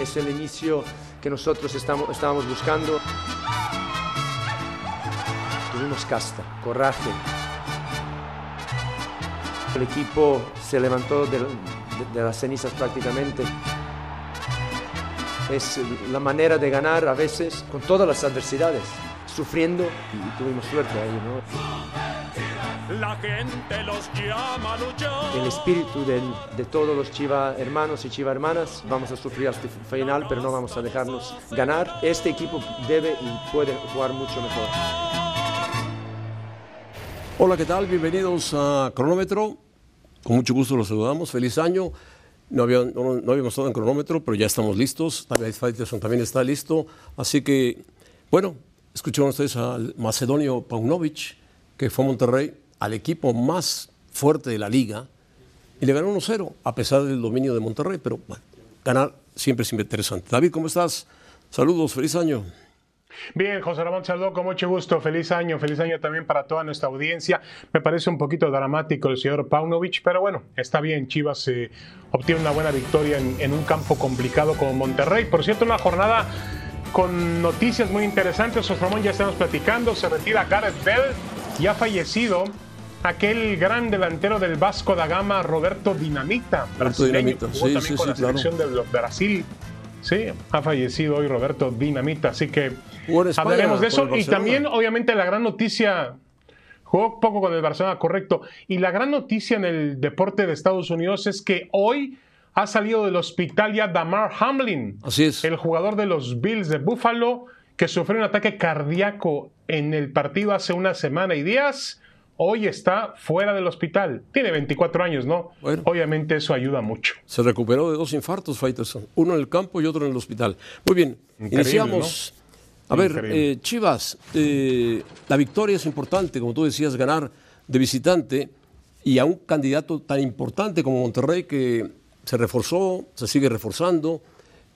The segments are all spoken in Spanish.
Es el inicio que nosotros estamos, estábamos buscando. Tuvimos casta, coraje. El equipo se levantó de, de las cenizas prácticamente. Es la manera de ganar a veces con todas las adversidades, sufriendo y tuvimos suerte ahí, ¿no? La gente los llama a luchar. El espíritu de todos los Chiva hermanos y Chiva hermanas, vamos a sufrir hasta el final, pero no vamos a dejarnos ganar. Este equipo debe y puede jugar mucho mejor. Hola, ¿qué tal? Bienvenidos a Cronómetro. Con mucho gusto los saludamos. Feliz año. No, había- no- no habíamos estado en cronómetro, pero ya estamos listos. También Faitelson también está listo. Así que, bueno, escucharon ustedes al macedonio Paunovic, que fue a Monterrey, al equipo más fuerte de la liga, y le ganó 1-0, a pesar del dominio de Monterrey. Pero bueno, ganar siempre es interesante. David, ¿cómo estás? Saludos, feliz año. Bien, José Ramón, saludo con mucho gusto. Feliz año, feliz año también para toda nuestra audiencia. Me parece un poquito dramático el señor Paunovic, pero bueno, está bien. Chivas eh, obtiene una buena victoria en, en un campo complicado como Monterrey. Por cierto, una jornada con noticias muy interesantes. José Ramón, ya estamos platicando. Se retira Gareth Bell, ya fallecido. Aquel gran delantero del Vasco da Gama, Roberto Dinamita, brasileño, Dinamita, jugó sí, también sí, con sí, la claro. selección de Brasil. Sí, ha fallecido hoy Roberto Dinamita, así que España hablaremos de eso. Y también, obviamente, la gran noticia, jugó poco con el Barcelona, correcto. Y la gran noticia en el deporte de Estados Unidos es que hoy ha salido del hospital ya Damar Hamlin, Así es. el jugador de los Bills de Buffalo, que sufrió un ataque cardíaco en el partido hace una semana y días. Hoy está fuera del hospital. Tiene 24 años, ¿no? Bueno. Obviamente eso ayuda mucho. Se recuperó de dos infartos, Faitelson. Uno en el campo y otro en el hospital. Muy bien, Increíble, iniciamos. A ver, eh, Chivas, eh, la victoria es importante, como tú decías, ganar de visitante y a un candidato tan importante como Monterrey que se reforzó, se sigue reforzando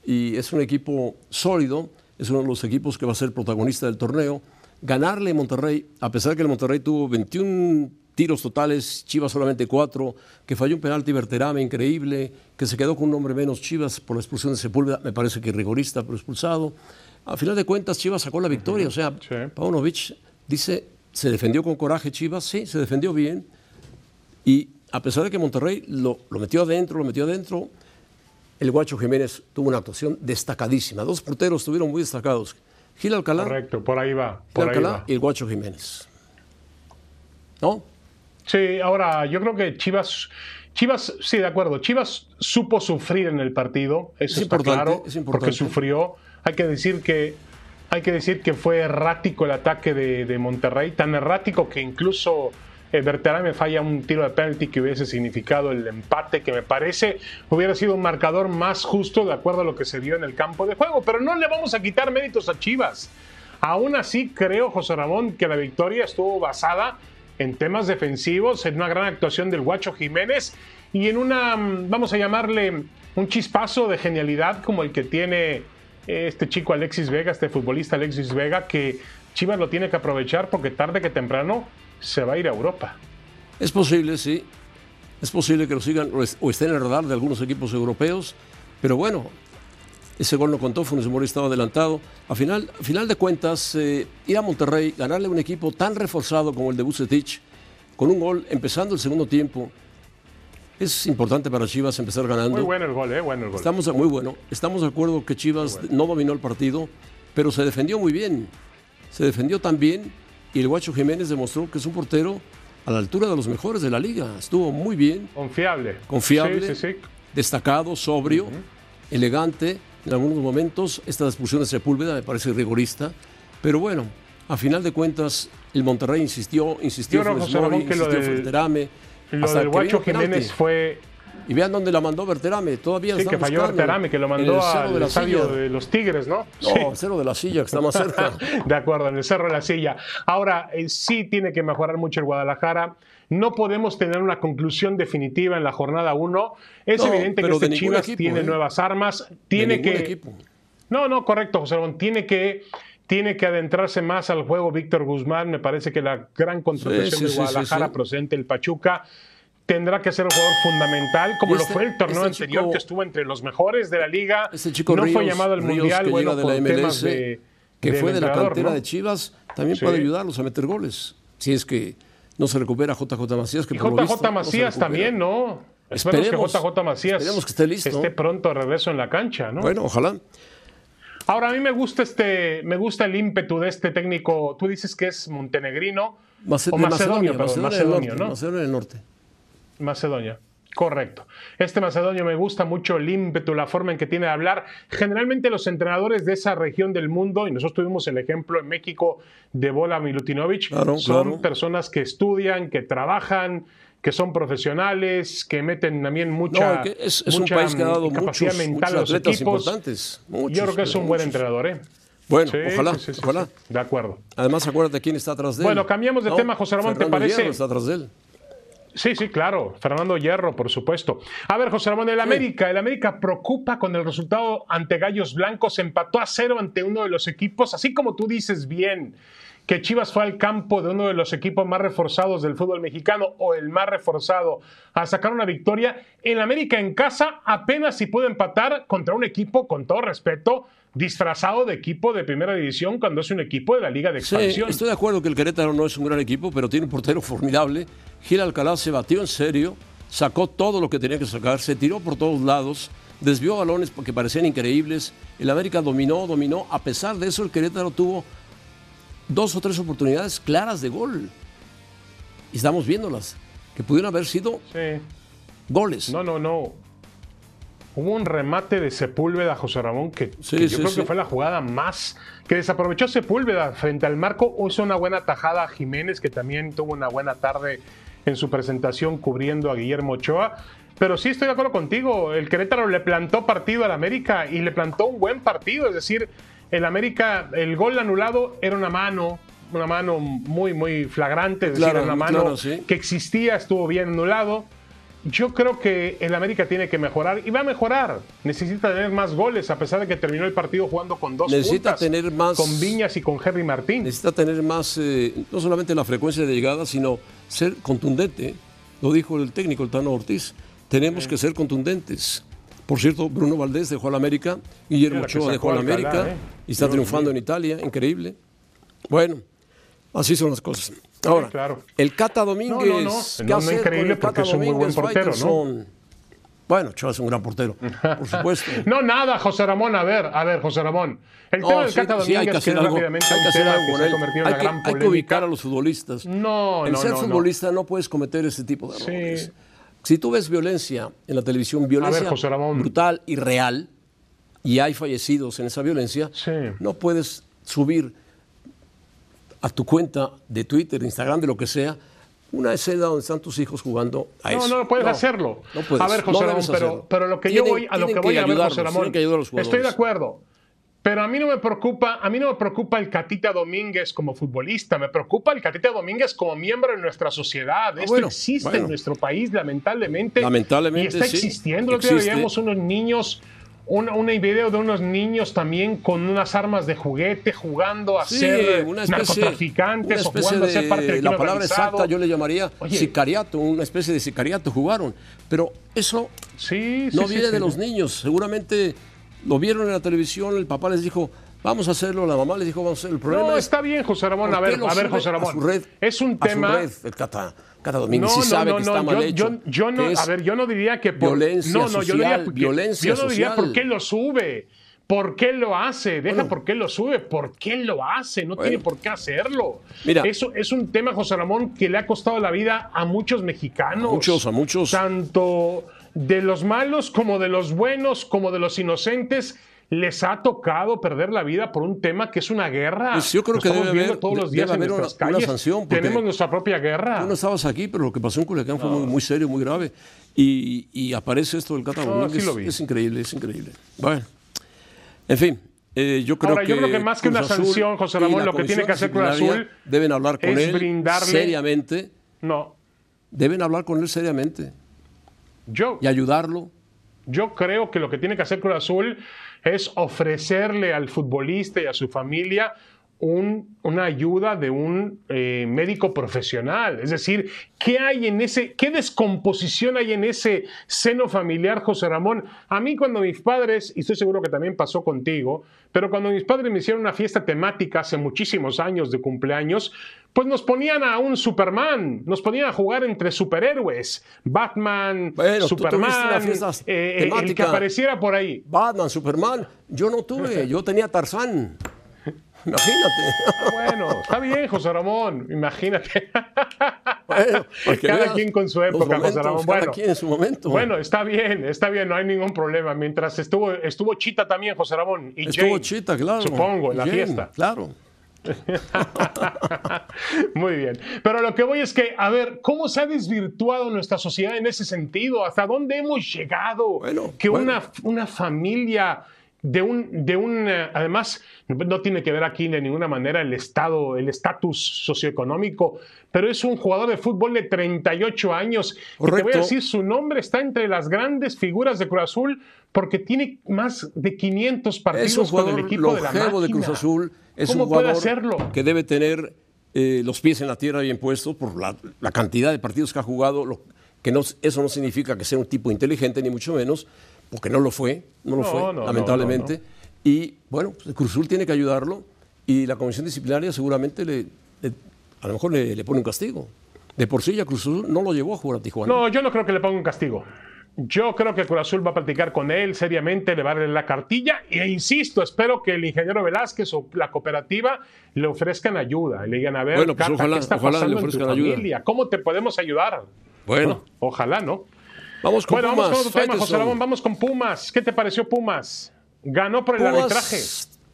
y es un equipo sólido, es uno de los equipos que va a ser protagonista del torneo. Ganarle a Monterrey, a pesar de que el Monterrey tuvo 21 tiros totales, Chivas solamente 4, que falló un penalti Berterame increíble, que se quedó con un hombre menos Chivas por la expulsión de Sepúlveda, me parece que rigorista, pero expulsado. A final de cuentas, Chivas sacó la victoria, o sea, Sí. Paunovic dice, se defendió con coraje Chivas, sí, se defendió bien, y a pesar de que Monterrey lo, lo metió adentro, lo metió adentro, el Guacho Jiménez tuvo una actuación destacadísima. Dos porteros estuvieron muy destacados. Gil Alcalá, Correcto, por ahí va. Gil ahí Alcalá va. y el Guacho Jiménez. ¿No? Sí, ahora yo creo que Chivas, Chivas, sí, de acuerdo. Chivas supo sufrir en el partido, eso Es está importante, claro, es porque sufrió. Hay que decir que hay que decir que fue errático el ataque de, de Monterrey, tan errático que incluso eh, Berterame falla un tiro de penalti que hubiese significado el empate, que me parece hubiera sido un marcador más justo de acuerdo a lo que se vio en el campo de juego. Pero no le vamos a quitar méritos a Chivas. Aún así, creo, José Ramón, que la victoria estuvo basada en temas defensivos, en una gran actuación del Guacho Jiménez y en una, mm, vamos a llamarle, un chispazo de genialidad como el que tiene este chico Alexis Vega, este futbolista Alexis Vega, que Chivas lo tiene que aprovechar porque tarde que temprano se va a ir a Europa. Es posible, sí. Es posible que lo sigan o est- o estén en el radar de algunos equipos europeos, pero bueno, ese gol no contó, Funes Mori estaba adelantado. A final, final de cuentas, eh, ir a Monterrey, ganarle a un equipo tan reforzado como el de Bucetich, con un gol empezando el segundo tiempo, es importante para Chivas empezar ganando. Muy bueno el gol, ¿eh? Bueno el gol. Estamos, muy bueno. Estamos de acuerdo que Chivas no dominó el partido, pero se defendió muy bien. Se defendió tan bien y el Guacho Jiménez demostró que es un portero a la altura de los mejores de la liga. Estuvo muy bien, Confiable. confiable, Sí, sí, sí. destacado, sobrio, elegante. En algunos momentos, esta expulsión de Sepúlveda me parece rigorista, pero bueno, a final de cuentas, el Monterrey insistió, insistió, Yo Funes José Ramón, que lo insistió del- Berterame, Lo hasta del Guacho. Jiménez fue Y vean dónde la mandó Berterame. Todavía Sí, está que falló buscando Arterame, que lo mandó al de estadio silla. de los Tigres, ¿no? No, Sí. el cerro de la silla, que está más cerca. De acuerdo, en el Cerro de la Silla. Ahora, eh, sí tiene que mejorar mucho el Guadalajara. No podemos tener una conclusión definitiva en la jornada 1. Es No, evidente que este Chivas equipo, tiene ¿eh? nuevas armas. Tiene que. equipo. No, no, correcto, José Ramón. Tiene que, tiene que adentrarse más al juego Víctor Guzmán. Me parece que la gran contratación Sí, sí, de Guadalajara sí, procedente del Pachuca tendrá que ser un jugador fundamental, como Y este- lo fue el torneo este anterior, chico- que estuvo entre los mejores de la liga. Este chico no fue llamado al Ríos, Mundial, que bueno, de por la temas MLS, de, que fue de la cantera ¿no? de Chivas, también puede ayudarlos a meter goles. Si es que no se recupera JJ Macías, que Y lo visto JJ no se Macías también, ¿no? Esperemos Esperemos, que JJ Macías esperemos que esté listo. esté pronto de regreso en la cancha, ¿no? Bueno, ojalá. Ahora, a mí me gusta este, me gusta el ímpetu de este técnico. Tú dices que es montenegrino Mace- o macedonio, perdón, Macedonia del macedonio, norte, ¿no? Macedonia del norte. Macedonia. Correcto. Este macedonio me gusta mucho el ímpetu, la forma en que tiene de hablar. Generalmente los entrenadores de esa región del mundo, y nosotros tuvimos el ejemplo en México de Bola Milutinovic, Claro, son claro. personas que estudian, que trabajan, que son profesionales, que meten también mucha, No, que es, es un mucha, país que ha dado mm, capacidad muchos, mental muchos a los atletas equipos. importantes. Muchos, Yo creo que es un buen entrenador, ¿eh? Bueno, Sí, ojalá, sí, sí, sí, ojalá. De acuerdo. Además, acuérdate quién está atrás de él. Bueno, cambiamos de tema, José Ramón, ¿te parece? Hierro está atrás de él. Sí, sí, claro. Fernando Hierro, por supuesto. A ver, José Ramón, el América. El América preocupa con el resultado ante Gallos Blancos. Empató a cero ante uno de los equipos. Así como tú dices bien que Chivas fue al campo de uno de los equipos más reforzados del fútbol mexicano o el más reforzado a sacar una victoria. El América en casa apenas si puede empatar contra un equipo, con todo respeto, disfrazado de equipo de primera división cuando es un equipo de la Liga de Sí, Expansión. estoy de acuerdo que el Querétaro no es un gran equipo, pero tiene un portero formidable. Gil Alcalá se batió en serio, sacó todo lo que tenía que sacar, se tiró por todos lados, desvió balones que parecían increíbles. El América dominó, dominó. A pesar de eso, el Querétaro tuvo dos o tres oportunidades claras de gol. Y estamos viéndolas, que pudieron haber sido Sí. goles. No, no, no. Hubo un remate de Sepúlveda, José Ramón, que, Sí, que yo sí, creo que fue la jugada más que desaprovechó Sepúlveda frente al marco. Hizo una buena tajada a Jiménez, que también tuvo una buena tarde en su presentación cubriendo a Guillermo Ochoa. Pero sí estoy de acuerdo contigo. El Querétaro le plantó partido al América y le plantó un buen partido. Es decir, el América, el gol anulado era una mano, una mano muy, muy flagrante. Es decir, Claro, una muy mano claro, sí. que existía, estuvo bien anulado. Yo creo que el América tiene que mejorar y va a mejorar. Necesita tener más goles, a pesar de que terminó el partido jugando con dos Necesita puntas, tener más- con Viñas y con Henry Martín. Necesita tener más, eh, no solamente la frecuencia de llegada, sino ser contundente. Lo dijo el técnico, el Tano Ortiz. Tenemos que ser contundentes. Por cierto, Bruno Valdés dejó al América, Guillermo Ochoa dejó al a Alcalá, América ¿eh? y está Dios triunfando mío. en Italia, increíble. Bueno, así son las cosas. Ahora, claro. el Cata Domínguez. No, no, no. ¿qué No, no hacer increíble el porque Cata es un muy buen Domínguez, portero, ¿no? Bueno, Ochoa es un gran portero, por supuesto. No, nada, José Ramón. A ver, a ver, José Ramón. El No, tema del sí, Cata sí, hay que Domínguez, que hacer es algo, rápidamente hay que hacer algo con él. Hay que, hay ubicar a los futbolistas. No, El no, ser no, no. futbolista no. puedes cometer ese tipo de Sí. Si tú ves violencia en la televisión, violencia brutal y real, y hay fallecidos en esa violencia, Sí. no puedes subir a tu cuenta de Twitter, Instagram, de lo que sea, una escena donde están tus hijos jugando a No, eso. no, no puedes hacerlo. no puedes, a ver, José no Ramón, pero, pero lo que Tienen- yo voy, a lo que tienen voy a ver, José Ramón, que estoy de acuerdo. Pero a mí no me preocupa, a mí no me preocupa el Catita Domínguez como futbolista, me preocupa el Catita Domínguez como miembro de nuestra sociedad. Esto Ah, bueno, existe bueno. en nuestro país, lamentablemente. Lamentablemente, Y está sí, existiendo. El otro día veíamos unos niños, un, un video de unos niños también con unas armas de juguete jugando a Sí, ser una especie, narcotraficantes una o jugando especie a ser parte del de, la palabra organizado. exacta yo le llamaría Oye. sicariato, una especie de sicariato jugaron, pero eso Sí, no viene de los niños, seguramente lo vieron en la televisión, el papá les dijo, vamos a hacerlo, la mamá les dijo, vamos a hacerlo. El problema No, es está bien, José Ramón. ¿por A ver, a ver, José Ramón. red? es un tema. red, el Cata, Cata Domínguez No, sí no, sabe no, que no, está mal yo, hecho. yo, yo no, a ver, yo no diría que por, violencia no, no, yo no diría social, porque- violencia yo no diría social. por qué lo sube, por qué lo hace, deja por qué lo sube, por qué lo hace, no tiene por qué hacerlo. Mira. eso es un tema, José Ramón, que le ha costado la vida a muchos mexicanos, A muchos, a muchos. tanto de los malos como de los buenos, como de los inocentes. Les ha tocado perder la vida por un tema que es una guerra. Pues yo creo que estamos debe viendo haber- todos los días en una- sanción, Tenemos nuestra propia guerra. Tú no estabas aquí, pero lo que pasó en Culiacán fue muy, muy serio, muy grave. Y, y aparece esto del Cata No, sí. Es increíble, es increíble. Bueno, en fin. eh, yo creo Ahora, que yo creo que más que Cruz una Azul sanción, José Ramón, lo que tiene que hacer Cruz Azul deben hablar con es él brindarle- seriamente. No, Deben hablar con él seriamente yo, y ayudarlo. yo creo que lo que tiene que hacer Cruz Azul es ofrecerle al futbolista y a su familia un- una ayuda de un eh, médico profesional. Es decir, ¿qué hay en ese, qué descomposición hay en ese seno familiar, José Ramón? A mí cuando mis padres, y estoy seguro que también pasó contigo, pero cuando mis padres me hicieron una fiesta temática hace muchísimos años de cumpleaños, pues nos ponían a un Superman, nos ponían a jugar entre superhéroes, Batman, Bueno, Superman, eh, el que apareciera por ahí. Batman, Superman. Yo no tuve, yo tenía Tarzán. Imagínate. Bueno, está bien, José Ramón, imagínate. Bueno, cada veas quien con su época, José Ramón. Cada Bueno, quien en su momento. bueno, está bien, está bien, no hay ningún problema. Mientras estuvo, estuvo Chita también, José Ramón. Y Estuvo Jane, Chita, claro. Supongo, en la Jane, fiesta. Claro. Muy bien. Pero lo que voy es que, a ver, ¿cómo se ha desvirtuado nuestra sociedad en ese sentido? ¿Hasta dónde hemos llegado? Bueno, que bueno. Una, una familia de un, de un, eh, además, no tiene que ver aquí de ninguna manera el estado, el estatus socioeconómico, pero es un jugador de fútbol de 38 años. Y te voy Correcto. a decir, su nombre está entre las grandes figuras de Cruz Azul porque tiene más de 500 partidos con el equipo de la longevo de, máquina. Cruz Azul. Es ¿Cómo un puede hacerlo? que debe tener eh, los pies en la tierra bien puestos por la, la cantidad de partidos que ha jugado. lo- que no, eso no significa que sea un tipo inteligente, ni mucho menos, porque no lo fue, no lo No, fue, no, no, lamentablemente. Y bueno, pues, Cruz Azul tiene que ayudarlo y la comisión disciplinaria seguramente le, le- a lo mejor le, le pone un castigo. De por sí ya Cruz Azul no lo llevó a jugar a Tijuana. No, yo no creo que le ponga un castigo. Yo creo que Cruz Azul va a platicar con él seriamente, le va a darle la cartilla e insisto, espero que el ingeniero Velázquez o la cooperativa le ofrezcan ayuda y le digan a ver, Bueno, pues Cata, ojalá- ¿qué está ojalá le pasando en tu ofrezcan ayuda. familia? ¿Cómo te podemos ayudar? Bueno, Ojalá, ¿no? Vamos con Bueno, vamos Pumas, con otro tema, José. Ramón, vamos con Pumas. ¿Qué te pareció Pumas? Ganó por el Pumas, arbitraje.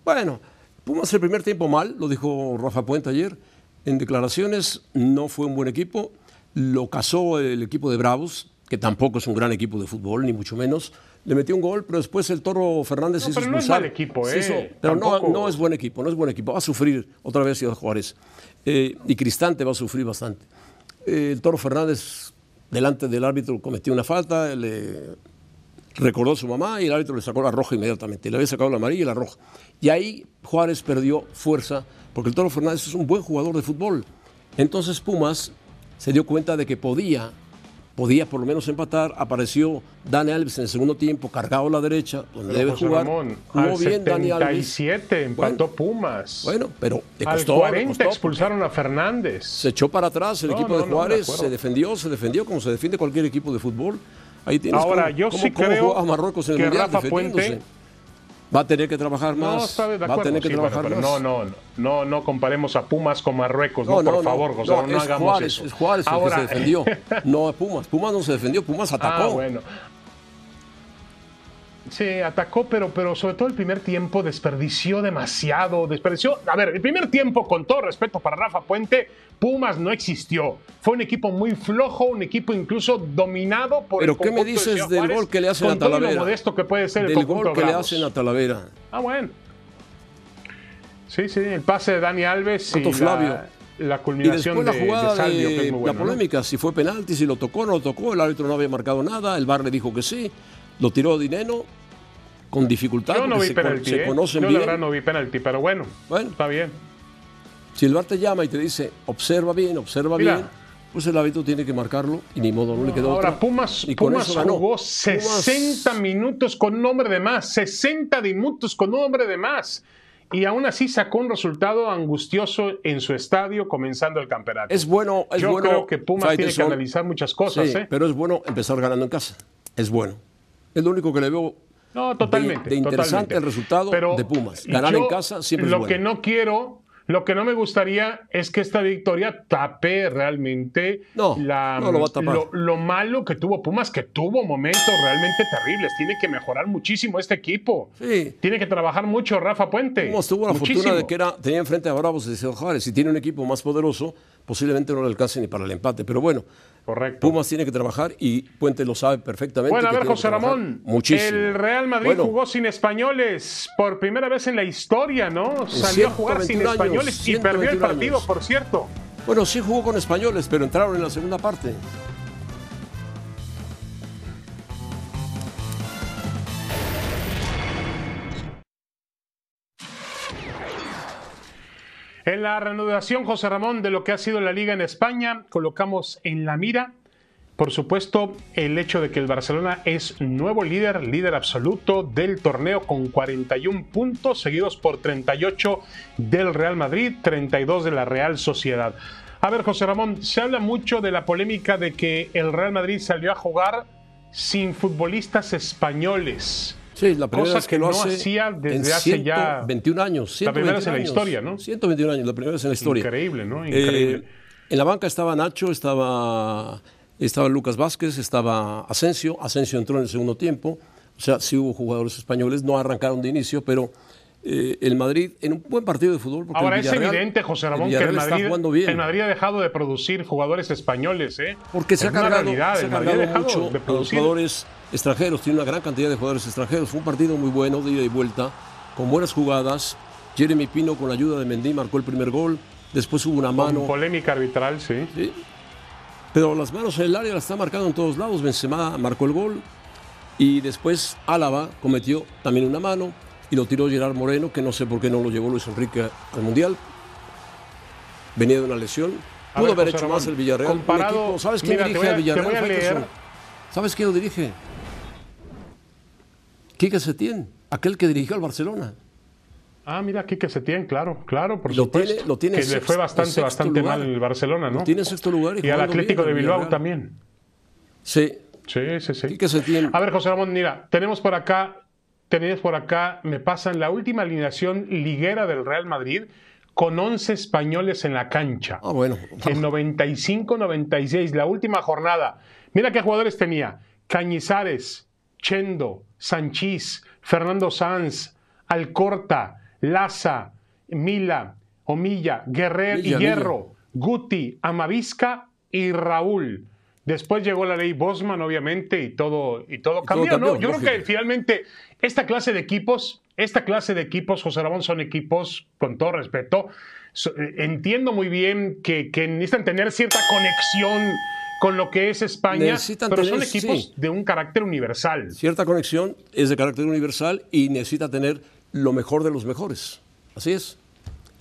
Bueno, Pumas el primer tiempo mal, lo dijo Rafa Puente ayer. En declaraciones no fue un buen equipo. Lo casó el equipo de Bravos, que tampoco es un gran equipo de fútbol, ni mucho menos. Le metió un gol, pero después el Toro Fernández No, hizo pero no es mal equipo, ¿eh? hizo- pero no es buen equipo, no es buen equipo. Va a sufrir otra vez Ciudad Juárez. Eh, y Cristante va a sufrir bastante. Eh, el Toro Fernández, delante del árbitro, cometió una falta, le recordó a su mamá y el árbitro le sacó la roja inmediatamente. Le había sacado la amarilla y la roja. Y ahí Juárez perdió fuerza porque el Toro Fernández es un buen jugador de fútbol. Entonces Pumas se dio cuenta de que podía, podía por lo menos empatar. Apareció Dani Alves en el segundo tiempo, cargado a la derecha, donde Pero, debe José jugar. Ramón, Jugó al bien Dani Alves. 77 empató Pumas. Bueno, pero al costó, le 40 costó, expulsaron a Fernández. se echó para atrás el No, equipo no, de Juárez, se defendió, se defendió como se defiende cualquier equipo de fútbol. Ahí tienes Ahora, cómo- yo cómo- sí cómo creo juega Marruecos en el que Mundial Rafa defendiéndose. Puente- Va a tener que trabajar más. No, está de va a acuerdo. tener que sí, trabajar más. no, no, no, no comparemos a Pumas con Marruecos, no, por no. favor, José, No, es hagamos Juárez, eso. es Juárez el Ahora, que se defendió. No Pumas. Pumas no se defendió, Pumas atacó. Ah, bueno. Sí, atacó, pero, pero sobre todo el primer tiempo desperdició demasiado, desperdició. A ver, el primer tiempo, con todo respeto para Rafa Puente, Pumas no existió. Fue un equipo muy flojo, un equipo incluso dominado por Pero el ¿qué me de dices Ciudad del Juárez, gol que le hacen a todo lo Talavera? modesto que puede ser el Del gol que le hacen a Talavera. Ah, bueno. Sí, sí, el pase de Dani Alves y la, Flavio. la Y culminación después la de, jugada de Salvio, de, que es muy buena, la ¿no? polémica, si fue penalti, si lo tocó, no lo tocó, el árbitro no había marcado nada, el VAR le dijo que sí, lo tiró Dineno con dificultad, Yo no vi se, penalti, se ¿eh? conocen Yo bien. la verdad no vi penalti, pero bueno, Bueno. está bien. Si el VAR te llama y te dice, observa bien, observa Mira. bien, pues el árbitro tiene que marcarlo y ni modo, no, le quedó Ahora, otra. Pumas, Y Pumas jugó Pumas- 60 minutos con un hombre de más, 60 minutos con un hombre de más. Y aún así sacó un resultado angustioso en su estadio comenzando el campeonato. Es bueno, es Yo bueno. creo que Pumas tiene que analizar muchas cosas. Sí, ¿eh? pero es bueno empezar ganando en casa. Es bueno. Es lo único que le veo No, totalmente. de, interesante totalmente. el resultado Pero de Pumas. Ganar yo en casa siempre Lo es bueno. que no quiero, lo que no me gustaría es que esta victoria tape realmente No, la, no lo va a tapar. lo- lo malo que tuvo Pumas, que tuvo momentos realmente terribles. Tiene que mejorar muchísimo este equipo. Sí. Tiene que trabajar mucho Rafa Puente. Pumas tuvo la Muchísimo. fortuna de que era, tenía enfrente a Bravos de Ciudad Juárez. Si tiene un equipo más poderoso, posiblemente no le alcance ni para el empate. Pero bueno, Correcto. Pumas tiene que trabajar y Puente lo sabe perfectamente. Bueno, a ver, José Ramón. Muchísimo. El Real Madrid Bueno, jugó sin españoles por primera vez en la historia, ¿no? Salió a jugar sin 121 años, españoles y perdió el 121 partido, años. por cierto. Bueno, sí jugó con españoles, pero entraron en la segunda parte. En la reanudación, José Ramón, de lo que ha sido la liga en España, colocamos en la mira, por supuesto, el hecho de que el Barcelona es nuevo líder, líder absoluto del torneo con 41 puntos, seguidos por 38 del Real Madrid, 32 de la Real Sociedad. A ver, José Ramón, se habla mucho de la polémica de que el Real Madrid salió a jugar sin futbolistas españoles. Sí, la primera Cosa vez que, lo no hace hacía desde en hace ya- 121 años. La primera vez en la 121 historia, ¿no? 121 años, la primera vez en la historia. Increíble, ¿no? Eh, Increíble. en la banca estaba Nacho, estaba, estaba Lucas Vázquez, estaba Asensio. Asensio entró en el segundo tiempo. O sea, sí hubo jugadores españoles, no arrancaron de inicio, pero eh, el Madrid en un buen partido de fútbol. porque Ahora el es evidente, José Ramón, que el Madrid, bien. el Madrid ha dejado de producir jugadores españoles, ¿eh? Porque se ha Es cargado, realidad, se ha cargado mucho de los producir. jugadores extranjeros. Tiene una gran cantidad de jugadores extranjeros. Fue un partido muy bueno, de ida y vuelta, con buenas jugadas. Jeremy Pino, con la ayuda de Mendy, marcó el primer gol. Después hubo una Con mano. polémica arbitral, sí. ¿sí? Pero las manos en el área las está marcando en todos lados. Benzema marcó el gol. Y después Álava cometió también una mano. Y lo tiró Gerard Moreno, que no sé por qué no lo llevó Luis Enrique al Mundial. Venía de una lesión. Pudo ver, haber José hecho Ramón, más el Villarreal. Comparado- equipo- ¿Sabes quién mira, dirige a- al Villarreal? a. ¿Sabes quién lo dirige? Quique Setién, aquel que dirigió al Barcelona. Ah, mira, aquí que se tiene, claro, claro, por Lo supuesto. tiene- lo tiene que en le fue en bastante, bastante lugar. mal el Barcelona, ¿no? Lo tiene en sexto lugar y y al Atlético bien, de Bilbao también. Sí, Sí, sí, sí. Quique Setién. A ver, José Ramón, mira, tenemos por acá, tenemos por acá, me pasan la última alineación liguera del Real Madrid con 11 españoles en la cancha. Ah, bueno. En 95-96, la última jornada. Mira qué jugadores tenía. Cañizares, Chendo, Sanchís, Fernando Sanz, Alcorta, Laza, Mila, Omilla, Guerrer y Hierro, Guti, Amavisca y Raúl. Después llegó la ley Bosman, obviamente, y todo, y todo cambió, cambió, ¿no? Yo lógico. creo que finalmente esta clase de equipos, esta clase de equipos, José Ramón, son equipos, con todo respeto, eh, entiendo muy bien que, que necesitan tener cierta conexión con lo que es España, Necesitan pero son equipos sí. de un carácter universal. Cierta conexión es de carácter universal y necesita tener lo mejor de los mejores. Así es.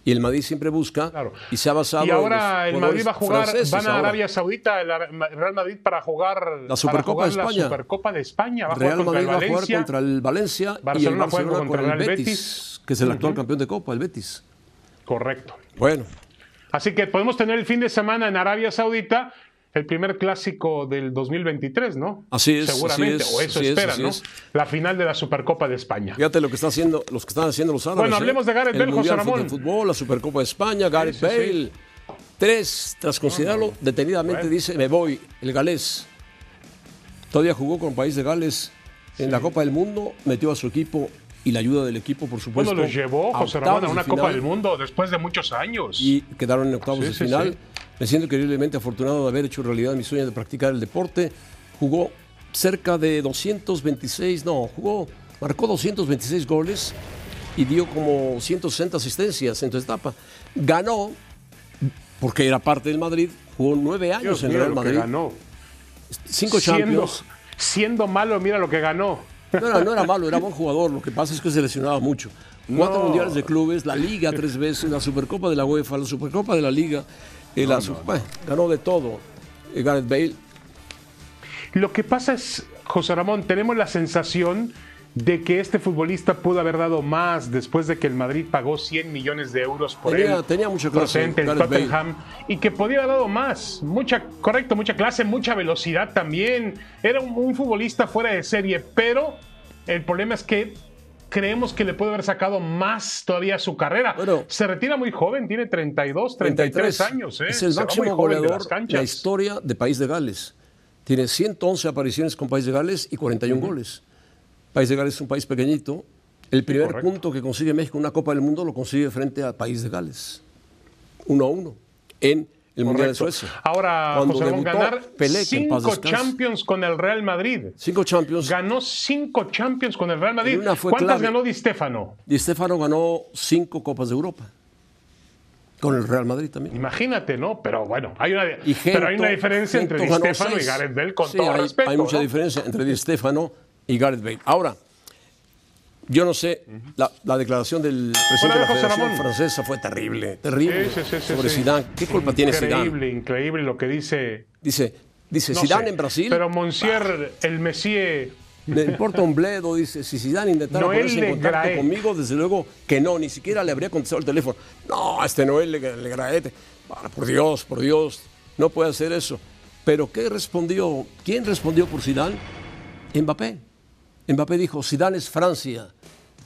Y el Madrid siempre busca Claro. y se ha basado Y en ahora los el Madrid va a jugar, van a ahora. Arabia Saudita, el Real Madrid para jugar La Supercopa jugar de España. La Supercopa de España. Va Real Madrid va a jugar contra el Valencia y el Barcelona juega Barcelona contra contra el el Betis, Betis. que es el actual campeón de Copa, el Betis. Correcto. Bueno, Así que podemos tener el fin de semana en Arabia Saudita el primer clásico del 2023, ¿no? Así es, Seguramente, así es, o eso es, espera, ¿no? es. La final de la Supercopa de España. fíjate lo que está haciendo, los que están haciendo los árabes. Bueno, ¿eh? hablemos de Gareth El Bale, José Ramón. de Fútbol, la Supercopa de España, Gareth sí, sí. Bale. Tres, tras considerarlo detenidamente, Bueno. dice, me voy, el galés. Todavía jugó con País de Gales en la Copa del Mundo, metió a su equipo y la ayuda del equipo, por supuesto. Bueno, los llevó José Ramón a una Copa del Mundo después de muchos años. Y quedaron en octavos de final. Me siento increíblemente afortunado de haber hecho realidad mi sueño de practicar el deporte. Jugó cerca de 226, no, jugó, marcó 226 goles y dio como 160 asistencias en su etapa. Ganó, porque era parte del Madrid, jugó nueve años Dios en mío, Real Madrid, ganó. cinco Siendo, Champions. siendo malo, mira lo que ganó. No era, no era malo, era buen jugador. Lo que pasa es que se lesionaba mucho. Cuatro No. mundiales de clubes, la Liga tres veces, la Supercopa de la UEFA, la Supercopa de la Liga. Eh, la bueno, ganó de todo. eh, Gareth Bale. Lo que pasa es, José Ramón, tenemos la sensación de que este futbolista pudo haber dado más después de que el Madrid pagó 100 millones de euros por Tenía- él. tenía mucha clase, Bale. Tottenham y que podía haber dado más, mucha correcto, mucha clase, mucha velocidad también. Era un, un futbolista fuera de serie, pero el problema es que creemos que le puede haber sacado más todavía a su carrera. Bueno. Se retira muy joven, tiene 32, 33 años. ¿eh? Es el Se máximo de goleador de la historia de País de Gales. Tiene 111 apariciones con País de Gales y 41 goles. País de Gales es un país pequeñito. El primer correcto. punto que consigue México en una Copa del Mundo lo consigue frente a País de Gales. Uno a uno. En el Mundial de Correcto. Suecia. Ahora, Cuando José debutó ganar Pelé, cinco. Champions con el Real Madrid. Cinco Champions. Ganó cinco Champions con el Real Madrid. ¿Cuántas clave. ganó Di Stéfano? Y Estefano ganó cinco Copas de Europa. Con el Real Madrid también. Imagínate, ¿no? Pero bueno, hay una, pero hay una diferencia entre Di Stéfano y. Gareth Bale, con Sí, todo hay, respeto. Hay mucha ¿no? diferencia entre Di Stéfano y Gareth Bale. Ahora, Yo no sé, la, la declaración del presidente Bueno, de la Federación Ramón. Francesa fue terrible, terrible Sí, sí, sí, sí, sobre. Zidane. ¿Qué culpa tiene Zidane? Increíble, increíble lo que dice. Dice, dice no Zidane sé, en Brasil. Pero Monsieur, el Messi, Le importa un bledo, dice, si Zidane intentara Noel ponerse en contacto conmigo, desde luego que no, ni siquiera le habría contestado el teléfono. No, este Noel Le- ah, por Dios, por Dios, no puede hacer eso. Pero ¿qué respondió? ¿Quién respondió por Zidane? Mbappé. Mbappé dijo, Zidane es Francia.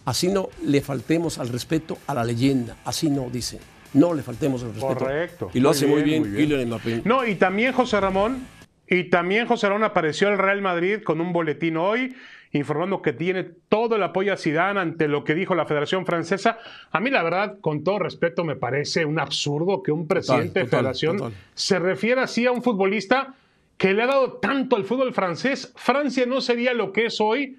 Así no le faltemos al respeto a la leyenda. Así no, dice. No le faltemos al respeto. Correcto. Y lo Muy hace muy bien, muy bien. Kylian Mbappé. No, y también José Ramón, y también José Ramón apareció el Real Madrid con un boletín hoy informando que tiene todo el apoyo a Zidane ante lo que dijo la Federación Francesa. A mí la verdad, con todo respeto, me parece un absurdo que un presidente de total, federación total. se refiera así a un futbolista que le ha dado tanto al fútbol francés. Francia no sería lo que es hoy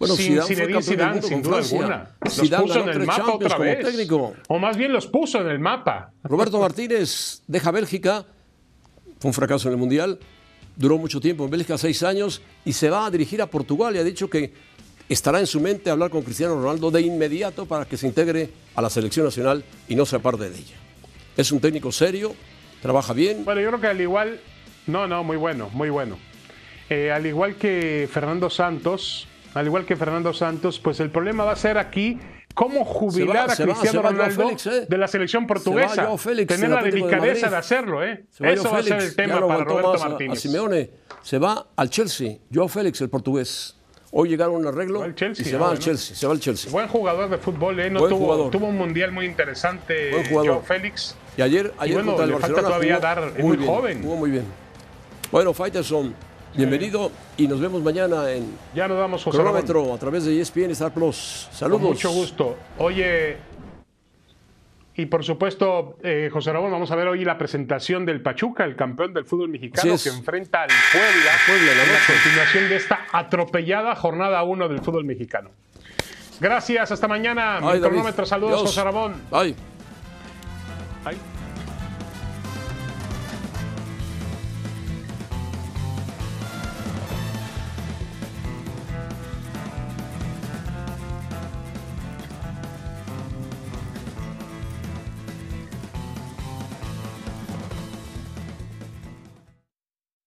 Bueno, sin Zidane Zinedine Zidane, sin duda Francia. alguna. Los Zidane puso en el mapa Champions otra vez. técnico. O más bien los puso en el mapa. Roberto Martínez deja Bélgica, fue un fracaso en el Mundial, duró mucho tiempo en Bélgica, seis años, y se va a dirigir a Portugal y ha dicho que estará en su mente hablar con Cristiano Ronaldo de inmediato para que se integre a la selección nacional y no se aparte de ella. Es un técnico serio, trabaja bien, Bueno, yo creo que al igual. No, no, muy bueno, muy bueno. Eh, al igual que Fernando Santos, al igual que Fernando Santos, pues el problema va a ser aquí cómo jubilar va- a va- Cristiano va Ronaldo Félix, ¿eh? de la selección Se portuguesa. Félix, Tener la de delicadeza de, hacerlo, ¿eh? Va Eso va a ser el tema para Roberto a- Martínez. A, Simeone se va al Chelsea. Joao Félix, el portugués. Hoy llegaron a un arreglo Chelsea, y se va al. Chelsea. Se va al Chelsea. Buen jugador de fútbol, ¿eh? No Buen tuvo, jugador. tuvo un mundial muy interesante. Buen jugador. Joao Félix. Y ayer, ayer bueno, contra el le falta Barcelona todavía jugó dar- es muy bien, joven. Jugó muy bien. Bueno, Faitelson, bienvenido y nos vemos mañana en Ya nos damos, José Ramón. cronómetro a través de ESPN Star Plus. Con Saludos. mucho gusto. Oye, y por supuesto, eh, José Ramón, vamos a ver hoy la presentación del Pachuca, el campeón del fútbol mexicano, que enfrenta al Puebla, Puebla, la la continuación de esta atropellada jornada 1 del fútbol mexicano. Gracias, hasta mañana. Ay, Mi cronómetro, saludos, Dios. José Ramón. Bye. Ay.